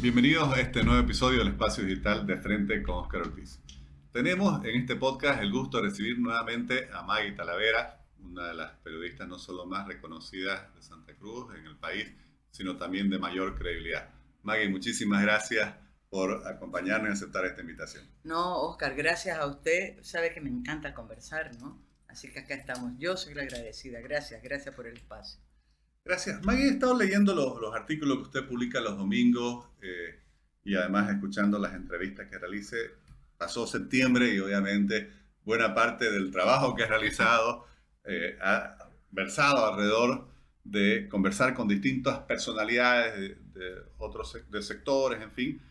Bienvenidos a este nuevo episodio del Espacio Digital de Frente con Oscar Ortiz. Tenemos en este podcast el gusto de recibir nuevamente a Maggie Talavera, una de las periodistas no solo más reconocidas de Santa Cruz en el país, sino también de mayor credibilidad. Maggie, muchísimas gracias por acompañarnos y aceptar esta invitación. No, Oscar, gracias a usted. Sabe que me encanta conversar, ¿no? Así que acá estamos. Yo soy la agradecida. Gracias, gracias por el espacio. Gracias. Maggie, he estado leyendo los, los artículos que usted publica los domingos eh, y además escuchando las entrevistas que realice. Pasó septiembre y obviamente buena parte del trabajo que ha realizado eh, ha versado alrededor de conversar con distintas personalidades de, otros de sectores, en fin,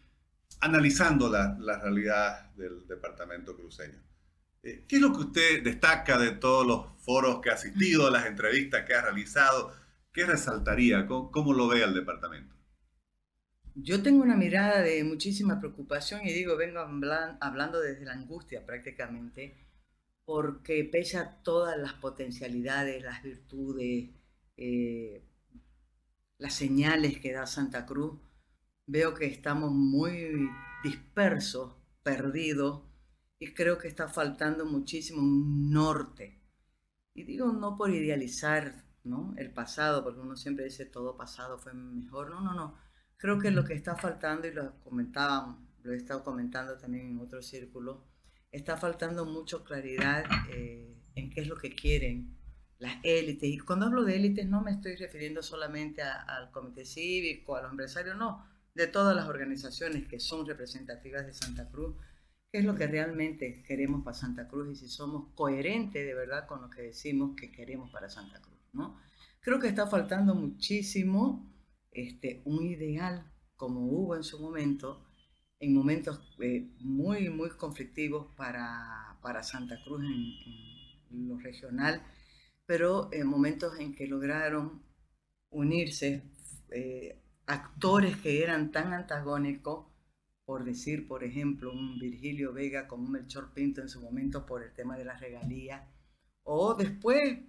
analizando la, la realidad del departamento cruceño. Eh, ¿Qué es lo que usted destaca de todos los foros que ha asistido, las entrevistas que ha realizado? ¿Qué resaltaría? ¿Cómo, lo ve el departamento? Yo tengo una mirada de muchísima preocupación y digo, vengo hablando desde la angustia prácticamente, porque pese a todas las potencialidades, las virtudes, eh, las señales que da Santa Cruz, veo que estamos muy dispersos, perdidos, y creo que está faltando muchísimo un norte. Y digo, no por idealizar ¿no? El pasado, porque uno siempre dice todo pasado fue mejor. No, no, no. Creo que lo que está faltando, y lo comentaban, lo he estado comentando también en otro círculo, está faltando mucho claridad eh, en qué es lo que quieren las élites. Y cuando hablo de élites no me estoy refiriendo solamente al comité cívico, a los empresarios, no, de todas las organizaciones que son representativas de Santa Cruz, qué es lo que realmente queremos para Santa Cruz y si somos coherentes de verdad con lo que decimos que queremos para Santa Cruz. Creo que está faltando muchísimo este, un ideal como hubo en su momento, en momentos eh, muy, muy conflictivos para, para Santa Cruz en, lo regional, pero en momentos en que lograron unirse eh, actores que eran tan antagónicos, por decir, por ejemplo, un Virgilio Vega como un Melchor Pinto en su momento por el tema de la regalía, o después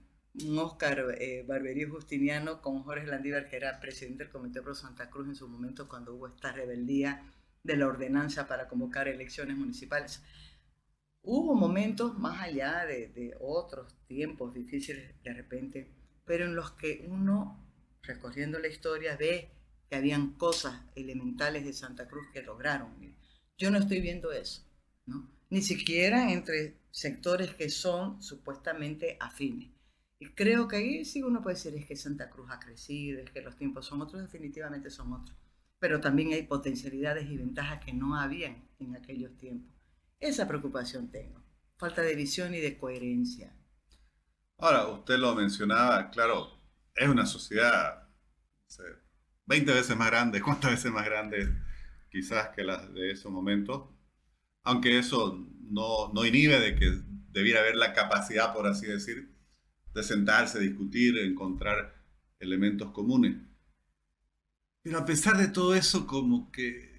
Oscar eh, Justiniano con Jorge Landívar, que era presidente del Comité Pro Santa Cruz en su momento cuando hubo esta rebeldía de la ordenanza para convocar elecciones municipales. Hubo momentos más allá de, de otros tiempos difíciles de repente, pero en los que uno, recorriendo la historia, ve que habían cosas elementales de Santa Cruz que lograron. Yo no estoy viendo eso, ¿no? ni siquiera entre sectores que son supuestamente afines. Y creo que ahí sí uno puede decir es que Santa Cruz ha crecido, es que los tiempos son otros, definitivamente son otros. Pero también hay potencialidades y ventajas que no habían en aquellos tiempos. Esa preocupación tengo. Falta de visión y de coherencia. Ahora, usted lo mencionaba, claro, es una sociedad 20 veces más grande, ¿cuántas veces más grande quizás que las de esos momentos? Aunque eso no, no inhibe de que debiera haber la capacidad, por así decir, de sentarse, discutir, encontrar elementos comunes. Pero a pesar de todo eso, como que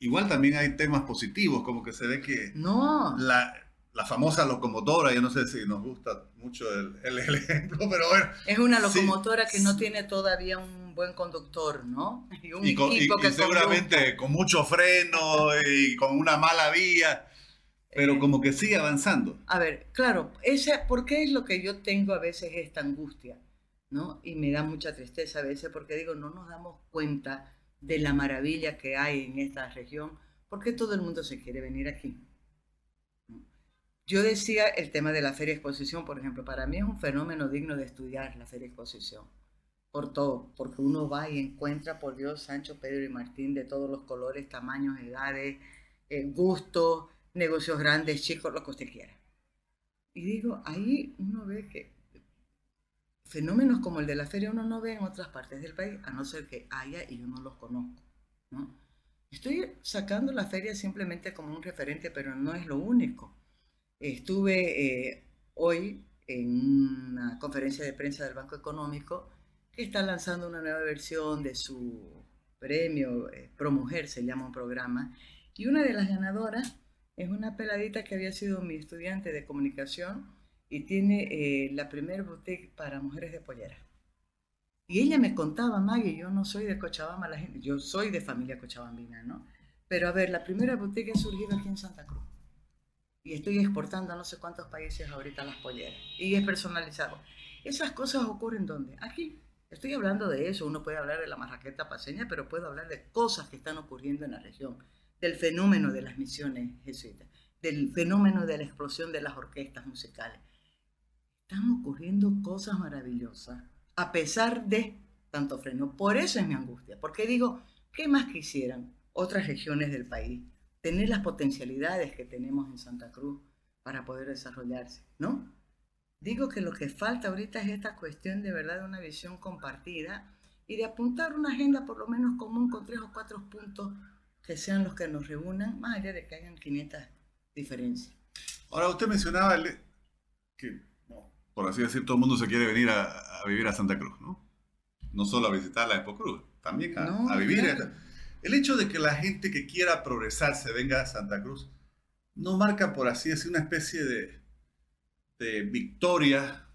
igual también hay temas positivos, como que se ve que no. la, la famosa locomotora, yo no sé si nos gusta mucho el, el ejemplo, pero bueno. Es una locomotora que no tiene todavía un buen conductor, ¿no? Y, un equipo que seguramente con mucho freno y con una mala vía pero como que sigue avanzando. A ver, claro, esa, ¿por qué es lo que yo tengo a veces esta angustia? ¿no? Y me da mucha tristeza a veces porque digo, no nos damos cuenta de la maravilla que hay en esta región, porque todo el mundo se quiere venir aquí. Yo decía el tema de la feria exposición, por ejemplo, para mí es un fenómeno digno de estudiar la feria exposición, por todo, porque uno va y encuentra, por Dios, Sancho, Pedro y Martín de todos los colores, tamaños, edades, eh, gustos, negocios grandes, chicos, lo que usted quiera. Y digo, ahí uno ve que fenómenos como el de la feria uno no ve en otras partes del país, a no ser que haya y yo no los conozco. ¿no? Estoy sacando la feria simplemente como un referente, pero no es lo único. Estuve eh, hoy en una conferencia de prensa del Banco Económico que está lanzando una nueva versión de su premio eh, Pro Mujer, se llama un programa, y una de las ganadoras es una peladita que había sido mi estudiante de comunicación y tiene eh, la primer boutique para mujeres de pollera. Y ella me contaba, Maggie, yo no soy de Cochabamba, la yo soy de familia cochabambina, ¿no? Pero a ver, la primera boutique ha surgido aquí en Santa Cruz. Y estoy exportando a no sé cuántos países ahorita las polleras. Y es personalizado. Esas cosas ocurren donde? Aquí. Estoy hablando de eso. Uno puede hablar de la marraqueta paseña, pero puedo hablar de cosas que están ocurriendo en la región. Del fenómeno de las misiones jesuitas. Del fenómeno de la explosión de las orquestas musicales. Están ocurriendo cosas maravillosas. A pesar de tanto freno. Por eso es mi angustia. Porque digo, ¿qué más quisieran otras regiones del país? Tener las potencialidades que tenemos en Santa Cruz para poder desarrollarse, ¿no? Digo que lo que falta ahorita es esta cuestión de verdad de una visión compartida y de apuntar una agenda por lo menos común con tres o cuatro puntos que sean los que nos reúnan, más allá de que hayan 500 diferencias. Ahora, usted mencionaba que, por así decir, todo el mundo se quiere venir a, vivir a Santa Cruz, ¿no? No solo a visitar la Expo Cruz, también a, vivir. El hecho de que la gente que quiera progresar se venga a Santa Cruz no marca, por así decir, una especie de, de victoria,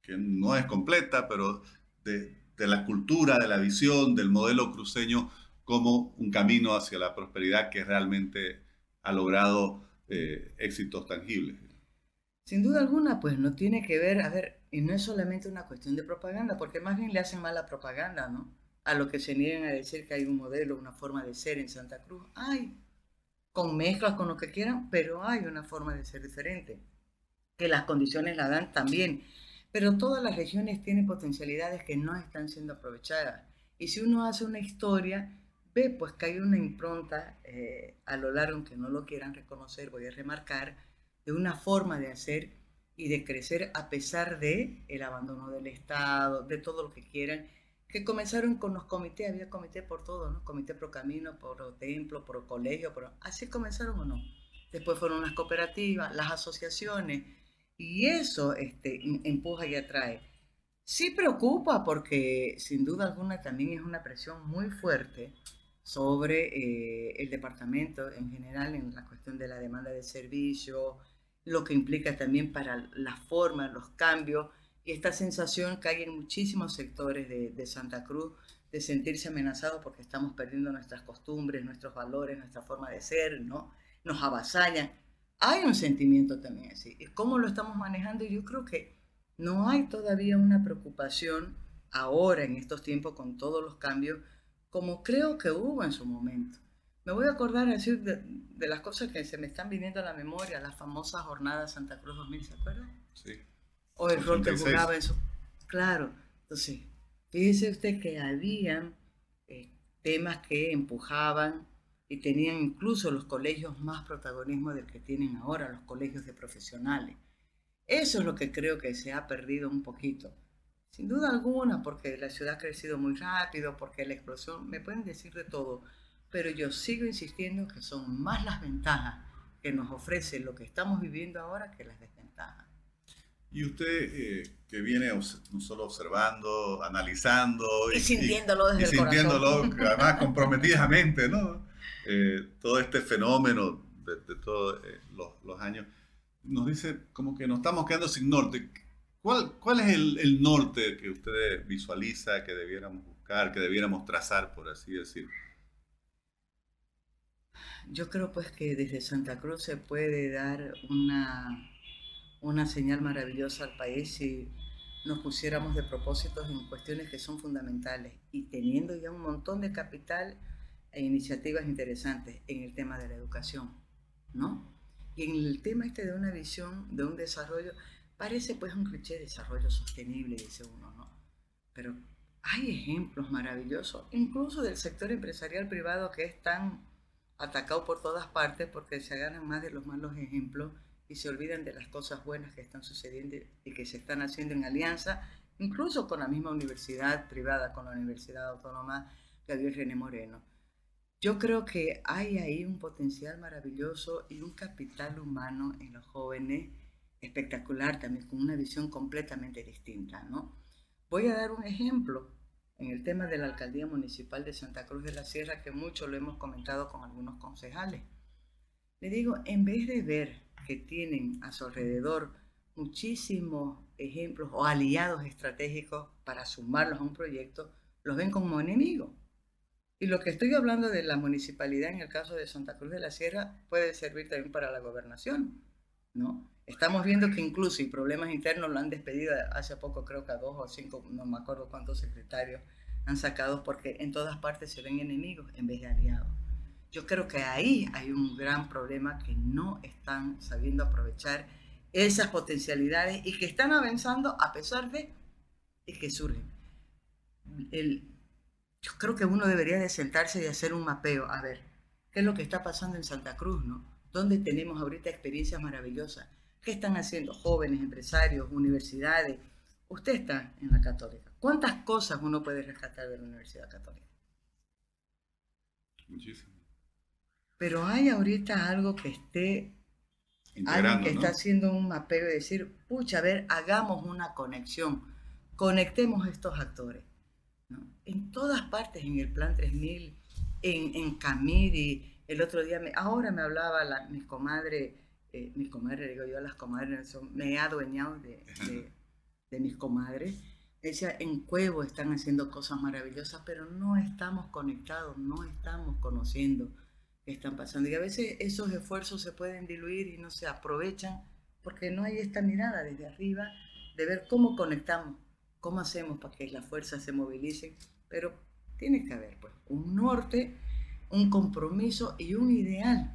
que no es completa, pero de, la cultura, de la visión, del modelo cruceño como un camino hacia la prosperidad que realmente ha logrado eh, éxitos tangibles. Sin duda alguna, pues no tiene que ver, a ver, y no es solamente una cuestión de propaganda, porque más bien le hacen mala propaganda, ¿no? A lo que se niegan a decir que hay un modelo, una forma de ser en Santa Cruz. Hay, con mezclas, con lo que quieran, pero hay una forma de ser diferente que las condiciones la dan también. Pero todas las regiones tienen potencialidades que no están siendo aprovechadas. Y si uno hace una historia, ve pues que hay una impronta eh, a lo largo, aunque no lo quieran reconocer, voy a remarcar, de una forma de hacer y de crecer a pesar de el abandono del Estado, de todo lo que quieran, que comenzaron con los comités, había comité por todo, ¿no? Comité pro camino, por templo, por colegio, por... así comenzaron o no. Después fueron las cooperativas, las asociaciones, y eso este, empuja y atrae. Sí preocupa porque sin duda alguna también es una presión muy fuerte sobre eh, el departamento en general en la cuestión de la demanda de servicio, lo que implica también para la forma, los cambios y esta sensación que hay en muchísimos sectores de, Santa Cruz de sentirse amenazados porque estamos perdiendo nuestras costumbres, nuestros valores, nuestra forma de ser, ¿no? Nos avasallan hay un sentimiento también así. ¿Cómo lo estamos manejando? Yo creo que no hay todavía una preocupación ahora en estos tiempos con todos los cambios como creo que hubo en su momento. Me voy a acordar decir de, las cosas que se me están viniendo a la memoria, la famosa jornada Santa Cruz 2000, ¿se acuerdan? Sí. O el rol que jugaba en su... Claro, entonces, fíjese usted que habían eh, temas que empujaban y tenían incluso los colegios más protagonismo del que tienen ahora, los colegios de profesionales. Eso es lo que creo que se ha perdido un poquito. Sin duda alguna, porque la ciudad ha crecido muy rápido, porque la explosión, me pueden decir de todo, pero yo sigo insistiendo que son más las ventajas que nos ofrece lo que estamos viviendo ahora que las desventajas. Y usted eh, que viene no solo observando, analizando y, sintiéndolo desde y sintiéndolo, además comprometidamente, ¿no? Eh, todo este fenómeno de, todos eh, los, años, nos dice como que nos estamos quedando sin norte. ¿Cuál, cuál es el, norte que usted visualiza que debiéramos buscar, que debiéramos trazar, por así decir? Yo creo pues que desde Santa Cruz se puede dar una, una señal maravillosa al país si nos pusiéramos de propósitos en cuestiones que son fundamentales y teniendo ya un montón de capital e iniciativas interesantes en el tema de la educación, ¿no? Y en el tema este de una visión, de un desarrollo, parece pues un cliché de desarrollo sostenible, dice uno, ¿no? Pero hay ejemplos maravillosos, incluso del sector empresarial privado que es tan atacado por todas partes porque se agarran más de los malos ejemplos y se olvidan de las cosas buenas que están sucediendo y que se están haciendo en alianza, incluso con la misma universidad privada, con la Universidad Autónoma Gabriel René Moreno. Yo creo que hay ahí un potencial maravilloso y un capital humano en los jóvenes espectacular también, con una visión completamente distinta, ¿no? Voy a dar un ejemplo en el tema de la Alcaldía Municipal de Santa Cruz de la Sierra, que mucho lo hemos comentado con algunos concejales. Le digo, en vez de ver que tienen a su alrededor muchísimos ejemplos o aliados estratégicos para sumarlos a un proyecto, los ven como enemigos. Y lo que estoy hablando de la municipalidad en el caso de Santa Cruz de la Sierra puede servir también para la gobernación, ¿no? Estamos viendo que incluso y problemas internos lo han despedido hace poco, creo que a dos o cinco, no me acuerdo cuántos secretarios han sacado porque en todas partes se ven enemigos en vez de aliados. Yo creo que ahí hay un gran problema que no están sabiendo aprovechar esas potencialidades y que están avanzando a pesar de que surgen. Yo creo que uno debería de sentarse y hacer un mapeo, a ver, ¿qué es lo que está pasando en Santa Cruz, no? ¿Dónde tenemos ahorita experiencias maravillosas? ¿Qué están haciendo jóvenes, empresarios, universidades? Usted está en la católica. ¿Cuántas cosas uno puede rescatar de la Universidad Católica? Muchísimo. Pero hay ahorita algo que esté Alguien que está haciendo un mapeo y decir, pucha, a ver, hagamos una conexión, conectemos estos actores. En todas partes, en el Plan 3000, en, en Camiri, el otro día, me, ahora me hablaba la, mi comadre, eh, mi comadre, digo yo, las comadres, me he adueñado de, de, de mis comadres. Decía, en Cuevo están haciendo cosas maravillosas, pero no estamos conectados, no estamos conociendo están pasando. Y a veces esos esfuerzos se pueden diluir y no se aprovechan porque no hay esta mirada desde arriba de ver cómo conectamos, cómo hacemos para que las fuerzas se movilicen. Pero tiene que haber pues, un norte, un compromiso y un ideal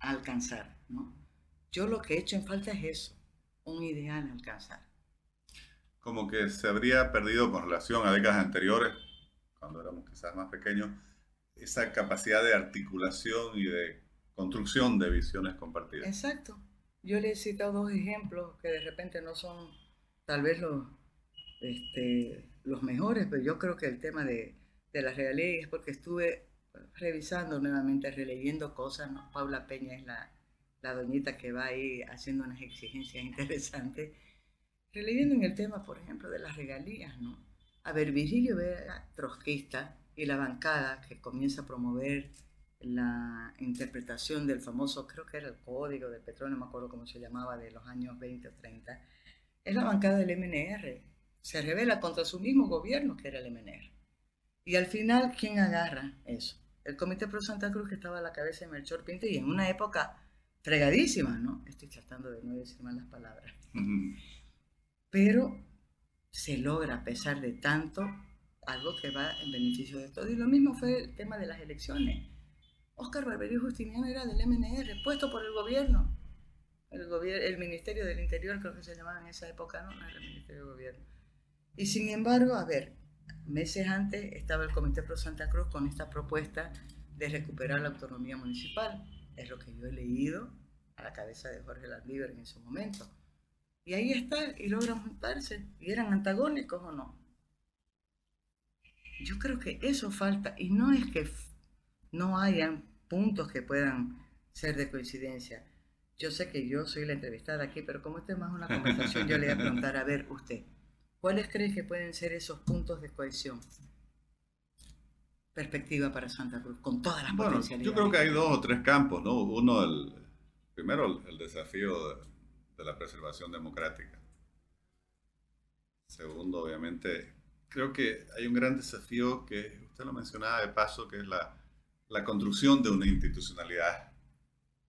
a alcanzar. ¿no? Yo lo que he hecho en falta es eso, un ideal a alcanzar. Como que se habría perdido con relación a décadas anteriores, cuando éramos quizás más pequeños, esa capacidad de articulación y de construcción de visiones compartidas. Exacto. Yo le he citado dos ejemplos que de repente no son tal vez los, este, los mejores, pero yo creo que el tema de, de la realidad es porque estuve revisando nuevamente, releyendo cosas. Paula Peña es la, la doñita que va ahí haciendo unas exigencias interesantes. Releyendo en el tema, por ejemplo, de las regalías, ¿no? A ver, Virgilio Vega, trotskista, y la bancada que comienza a promover la interpretación del famoso, creo que era el código del petróleo, no me acuerdo cómo se llamaba, de los años 20 o 30, es la bancada del MNR. Se revela contra su mismo gobierno que era el MNR. Y al final, ¿quién agarra eso? El Comité Pro Santa Cruz que estaba a la cabeza de Melchor Pinto y en una época fregadísima, ¿no? Estoy tratando de no decir malas palabras. Pero se logra, a pesar de tanto, algo que va en beneficio de todos. Y lo mismo fue el tema de las elecciones. Óscar Barberio Justiniano era del MNR, puesto por el gobierno. El, el Ministerio del Interior, creo que se llamaba en esa época, ¿no? No era el Ministerio del Gobierno. Y sin embargo, a ver, meses antes estaba el Comité Pro Santa Cruz con esta propuesta de recuperar la autonomía municipal. Es lo que yo he leído a la cabeza de Jorge Landívar en ese momento. Y ahí está, y logran juntarse. ¿Y eran antagónicos o no? Yo creo que eso falta y no es que no hayan puntos que puedan ser de coincidencia. Yo sé que yo soy la entrevistada aquí, pero como esto es más una conversación, yo le voy a preguntar, a ver, usted, ¿cuáles cree que pueden ser esos puntos de cohesión? Perspectiva para Santa Cruz, con todas las bueno, Yo creo que hay dos o tres campos, ¿no? Uno, el, primero, el, desafío de, de la preservación democrática. Segundo, obviamente, creo que hay un gran desafío que usted lo mencionaba de paso, que es la, la construcción de una institucionalidad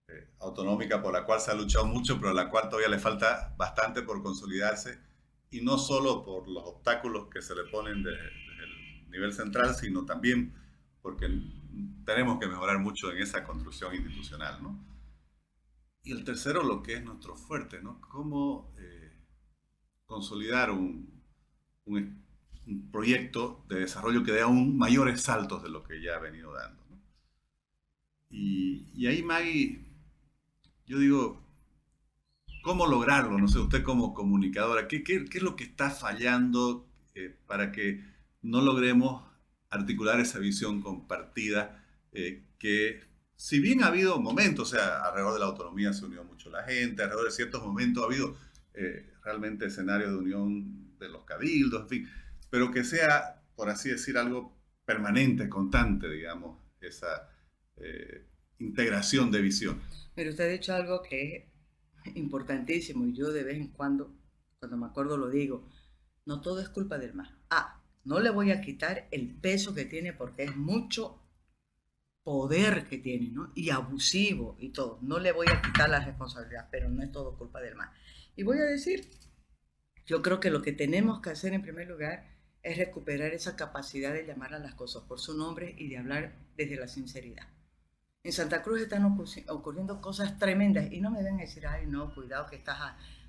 eh, autonómica por la cual se ha luchado mucho, pero a la cual todavía le falta bastante por consolidarse, y no solo por los obstáculos que se le ponen desde, el nivel central, sino también porque tenemos que mejorar mucho en esa construcción institucional. ¿no? Y el tercero, lo que es nuestro fuerte, ¿no? Cómo eh, consolidar un, un un proyecto de desarrollo que dé aún mayores saltos de lo que ya ha venido dando. Y, ahí, Maggie, yo digo, ¿cómo lograrlo? No sé, usted como comunicadora, ¿qué, qué, es lo que está fallando eh, para que no logremos articular esa visión compartida eh, que si bien ha habido momentos, o sea, alrededor de la autonomía se unió mucho la gente, alrededor de ciertos momentos ha habido eh, realmente escenarios de unión de los cabildos, en fin, pero que sea, por así decir, algo permanente, constante, digamos, esa integración de visión. Pero usted ha dicho algo que importantísimo, y yo de vez en cuando, cuando me acuerdo lo digo, no todo es culpa del MAS. Ah, no le voy a quitar el peso que tiene porque es mucho poder que tiene, ¿no? Y abusivo y todo. No le voy a quitar la responsabilidad, pero no es todo culpa del MAS. Y voy a decir, yo creo que lo que tenemos que hacer en primer lugar es recuperar esa capacidad de llamar a las cosas por su nombre y de hablar desde la sinceridad. En Santa Cruz están ocurriendo cosas tremendas y no me a decir, ay, no, cuidado que estás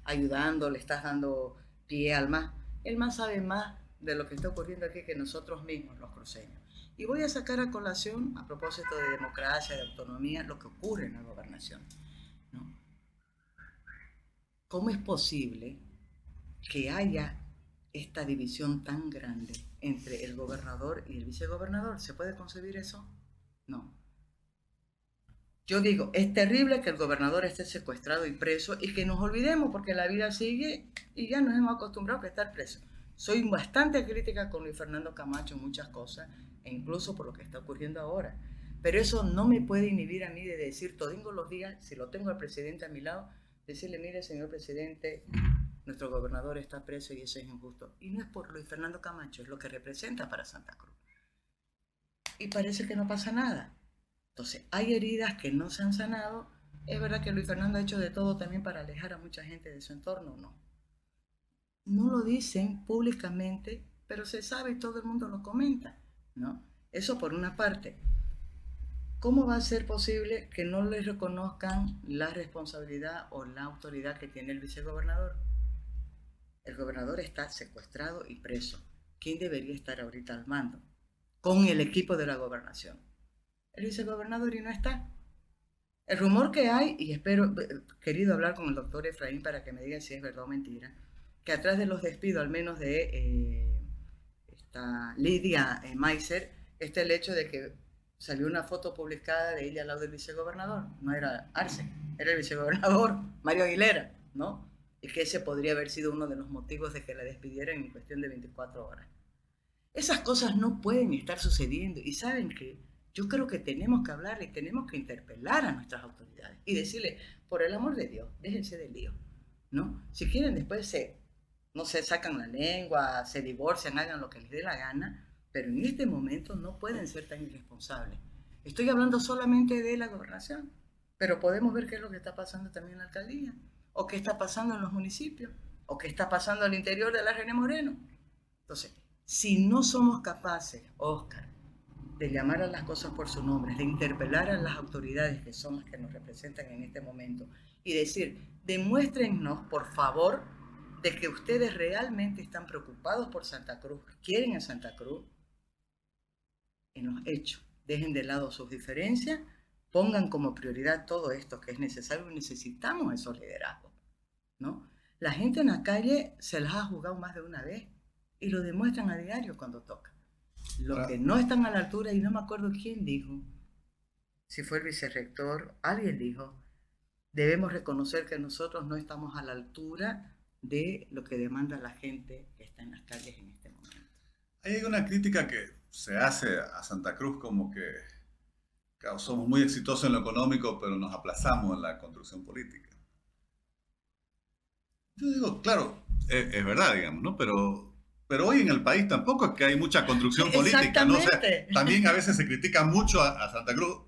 ayudando, le estás dando pie al más. Él más sabe más de lo que está ocurriendo aquí que nosotros mismos, los cruceños. Y voy a sacar a colación, a propósito de democracia, de autonomía, lo que ocurre en la gobernación. ¿Cómo es posible que haya esta división tan grande entre el gobernador y el vicegobernador? ¿Se puede concebir eso? No. Yo digo, es terrible que el gobernador esté secuestrado y preso y que nos olvidemos porque la vida sigue y ya nos hemos acostumbrado a estar preso. Soy bastante crítica con Luis Fernando Camacho en muchas cosas, e incluso por lo que está ocurriendo ahora. Pero eso no me puede inhibir a mí de decir todos los días, si lo tengo al presidente a mi lado, decirle, mire, señor presidente, nuestro gobernador está preso y eso es injusto. Y no es por Luis Fernando Camacho, es lo que representa para Santa Cruz. Y parece que no pasa nada. Entonces, hay heridas que no se han sanado. Es verdad que Luis Fernando ha hecho de todo también para alejar a mucha gente de su entorno, ¿no? No lo dicen públicamente, pero se sabe y todo el mundo lo comenta, ¿no? Eso por una parte. ¿Cómo va a ser posible que no le reconozcan la responsabilidad o la autoridad que tiene el vicegobernador? El gobernador está secuestrado y preso. ¿Quién debería estar ahorita al mando? Con el equipo de la gobernación el vicegobernador y no está. El rumor que hay, y espero, eh, querido hablar con el doctor Efraín para que me diga si es verdad o mentira, que atrás de los despidos, al menos de eh, esta Lidia eh, Meiser, está el hecho de que salió una foto publicada de ella al lado del vicegobernador. No era Arce, era el vicegobernador, Mario Aguilera, ¿no? Y que ese podría haber sido uno de los motivos de que la despidieran en cuestión de 24 horas. Esas cosas no pueden estar sucediendo. Y saben que yo creo que tenemos que hablar y tenemos que interpelar a nuestras autoridades y decirle, por el amor de Dios, déjense de lío, ¿no? Si quieren después se, no se sacan la lengua, se divorcian, hagan lo que les dé la gana, pero en este momento no pueden ser tan irresponsables. Estoy hablando solamente de la gobernación, pero podemos ver qué es lo que está pasando también en la alcaldía, o qué está pasando en los municipios, o qué está pasando al interior de la Reina Moreno. Entonces, si no somos capaces, Oscar, de llamar a las cosas por su nombre, de interpelar a las autoridades que son las que nos representan en este momento y decir, demuéstrennos, por favor, de que ustedes realmente están preocupados por Santa Cruz, quieren a Santa Cruz, en los hechos. Dejen de lado sus diferencias, pongan como prioridad todo esto que es necesario necesitamos esos liderazgos, ¿no? La gente en la calle se las ha jugado más de una vez y lo demuestran a diario cuando toca. Los que no están a la altura, y no me acuerdo quién dijo, si fue el vicerrector, alguien dijo, debemos reconocer que nosotros no estamos a la altura de lo que demanda la gente que está en las calles en este momento. Hay una crítica que se hace a Santa Cruz como que somos muy exitosos en lo económico, pero nos aplazamos en la construcción política. Yo digo, claro, es, es verdad, digamos, ¿no? Pero pero hoy en el país tampoco es que hay mucha construcción política, ¿no? también a veces se critica mucho a, Santa Cruz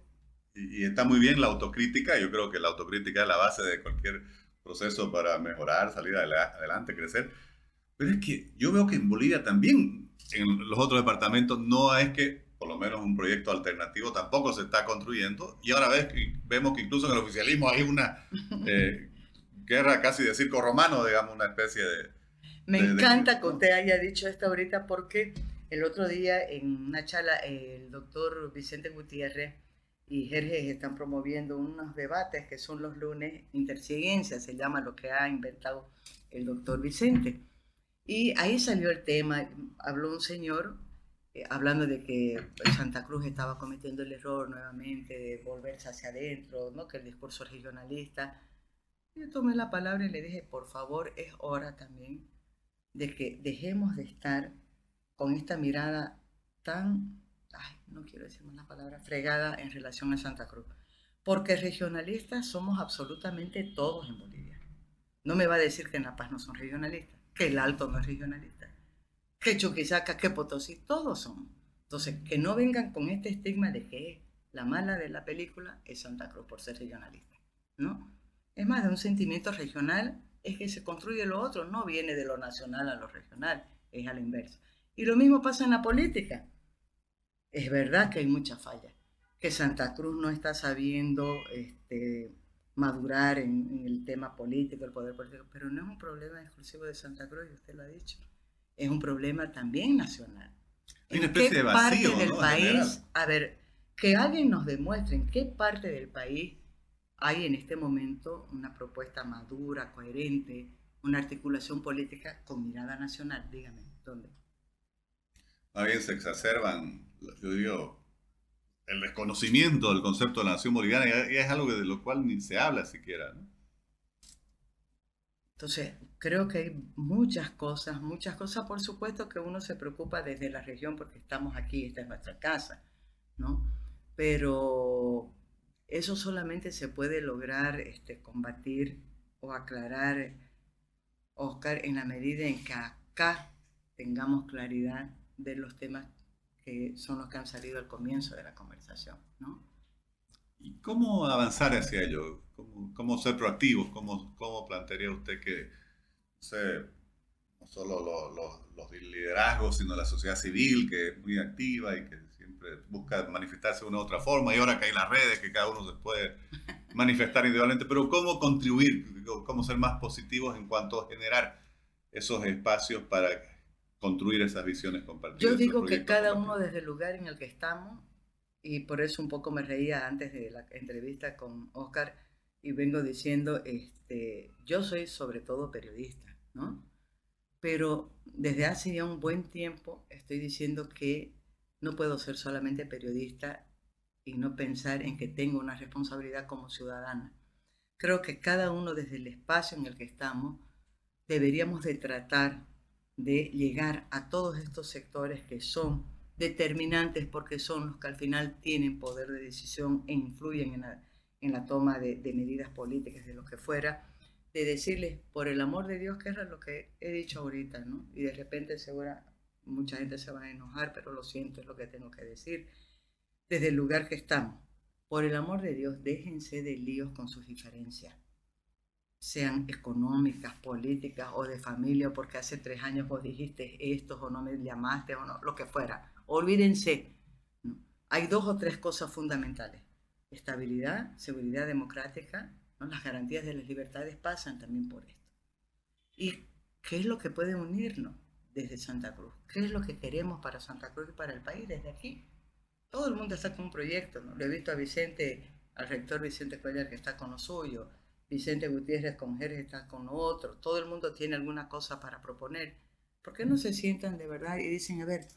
y, está muy bien la autocrítica, yo creo que la autocrítica es la base de cualquier proceso para mejorar, salir adelante, crecer. Pero es que yo veo que en Bolivia también, en los otros departamentos, no es que por lo menos un proyecto alternativo tampoco se está construyendo y ahora ves, vemos que incluso en el oficialismo hay una eh, guerra casi de circo romano, digamos, una especie de me encanta que usted haya dicho esto ahorita porque el otro día en una charla el doctor Vicente Gutiérrez y Jerjes están promoviendo unos debates que son los lunes interciencia, se llama lo que ha inventado el doctor Vicente. Y ahí salió el tema, habló un señor eh, hablando de que Santa Cruz estaba cometiendo el error nuevamente de volverse hacia adentro, ¿no? que el discurso regionalista. Yo tomé la palabra y le dije, por favor, es hora también de que dejemos de estar con esta mirada tan, ay, no quiero decir una palabra, fregada en relación a Santa Cruz. Porque regionalistas somos absolutamente todos en Bolivia. No me va a decir que en La Paz no son regionalistas, que el Alto no es regionalista, que Chuquisaca, que Potosí, todos son. Entonces, que no vengan con este estigma de que la mala de la película es Santa Cruz por ser regionalista, ¿no? Es más de un sentimiento regional, es que se construye lo otro, no viene de lo nacional a lo regional, es al inverso. Y lo mismo pasa en la política. Es verdad que hay muchas fallas, que Santa Cruz no está sabiendo este, madurar en, el tema político, el poder político, pero no es un problema exclusivo de Santa Cruz, y usted lo ha dicho, es un problema también nacional. ¿En qué parte del país, a ver, que alguien nos demuestre en qué parte del país hay en este momento una propuesta madura, coherente, una articulación política con mirada nacional, dígame, ¿dónde? Más bien se exacerban, yo digo, el desconocimiento del concepto de la nación boliviana y es algo de lo cual ni se habla siquiera. ¿no? Entonces, creo que hay muchas cosas, muchas cosas, por supuesto que uno se preocupa desde la región porque estamos aquí, esta es nuestra casa, ¿no? Pero eso solamente se puede lograr este, combatir o aclarar, Oscar, en la medida en que acá tengamos claridad de los temas que son los que han salido al comienzo de la conversación, ¿no? ¿Y cómo avanzar hacia ello? ¿Cómo, cómo ser proactivos? ¿Cómo, ¿Cómo, plantearía usted que, no no solo los, los, liderazgos, sino la sociedad civil, que es muy activa y que busca manifestarse de una u otra forma, y ahora que hay las redes, que cada uno se puede manifestar individualmente, pero cómo contribuir, cómo ser más positivos en cuanto a generar esos espacios para construir esas visiones compartidas. Yo digo que cada uno desde el lugar en el que estamos, y por eso un poco me reía antes de la entrevista con Oscar, y vengo diciendo, este, yo soy sobre todo periodista, ¿no? Pero desde hace ya un buen tiempo estoy diciendo que no puedo ser solamente periodista y no pensar en que tengo una responsabilidad como ciudadana. Creo que cada uno desde el espacio en el que estamos deberíamos de tratar de llegar a todos estos sectores que son determinantes porque son los que al final tienen poder de decisión e influyen en la, toma de, medidas políticas, de lo que fuera, de decirles, por el amor de Dios, que era lo que he dicho ahorita, ¿no? Y de repente segura, mucha gente se va a enojar, pero lo siento, es lo que tengo que decir. Desde el lugar que estamos, por el amor de Dios, déjense de líos con sus diferencias sean económicas, políticas o de familia, porque hace tres años vos dijiste esto o no me llamaste o no, lo que fuera. Olvídense, hay dos o tres cosas fundamentales. Estabilidad, seguridad democrática, las garantías de las libertades pasan también por esto. ¿Y qué es lo que puede unirnos desde Santa Cruz? ¿Qué es lo que queremos para Santa Cruz y para el país desde aquí? Todo el mundo está con un proyecto, ¿no? Lo he visto a Vicente, al rector Vicente Cuellar que está con lo suyo, Vicente Gutiérrez con Jerez está con otro, todo el mundo tiene alguna cosa para proponer. ¿Por qué no se sientan de verdad y dicen, a ver,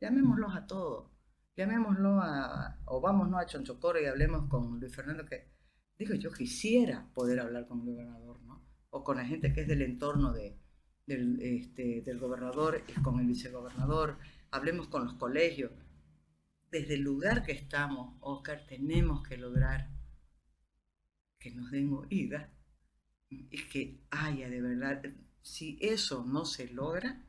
llamémoslos a todos, llamémoslo a, o vámonos a Chonchocoro y hablemos con Luis Fernando, que digo, yo quisiera poder hablar con el gobernador, ¿no? O con la gente que es del entorno de, del, este, del gobernador y con el vicegobernador, hablemos con los colegios. Desde el lugar que estamos, Oscar, tenemos que lograr que nos den oída y que haya de verdad, si eso no se logra,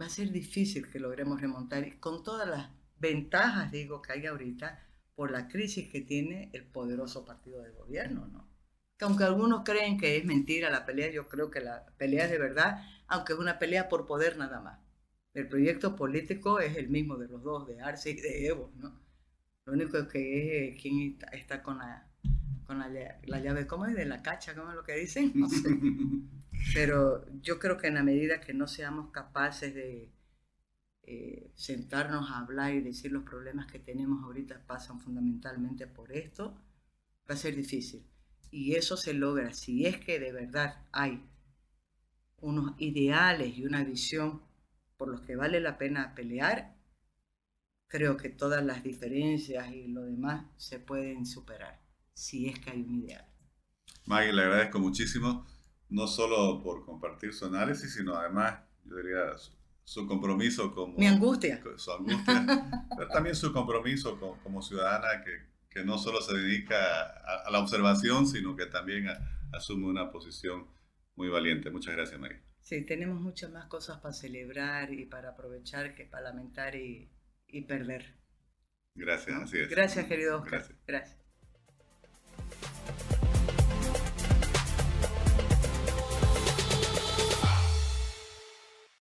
va a ser difícil que logremos remontar con todas las ventajas, digo, que hay ahorita por la crisis que tiene el poderoso partido de gobierno, ¿no? Que aunque algunos creen que es mentira la pelea, yo creo que la pelea es de verdad, aunque es una pelea por poder nada más. El proyecto político es el mismo de los dos, de Arce y de Evo, ¿no? Lo único que es quién está con la con la, llave, ¿cómo es? De la cacha, ¿cómo es lo que dicen? No sé. Pero yo creo que en la medida que no seamos capaces de eh, sentarnos a hablar y decir los problemas que tenemos ahorita pasan fundamentalmente por esto, va a ser difícil. Y eso se logra si es que de verdad hay unos ideales y una visión por los que vale la pena pelear, creo que todas las diferencias y lo demás se pueden superar si es que hay un ideal. Maggie, le agradezco muchísimo, no solo por compartir su análisis, sino además, yo diría, su, compromiso como... Mi angustia. Su angustia, pero también su compromiso como, ciudadana que, que, no solo se dedica a, la observación, sino que también asume una posición muy valiente. Muchas gracias, María. Sí, tenemos muchas más cosas para celebrar y para aprovechar que para lamentar y, y perder. Gracias, así es. Gracias, querido Oscar. Gracias.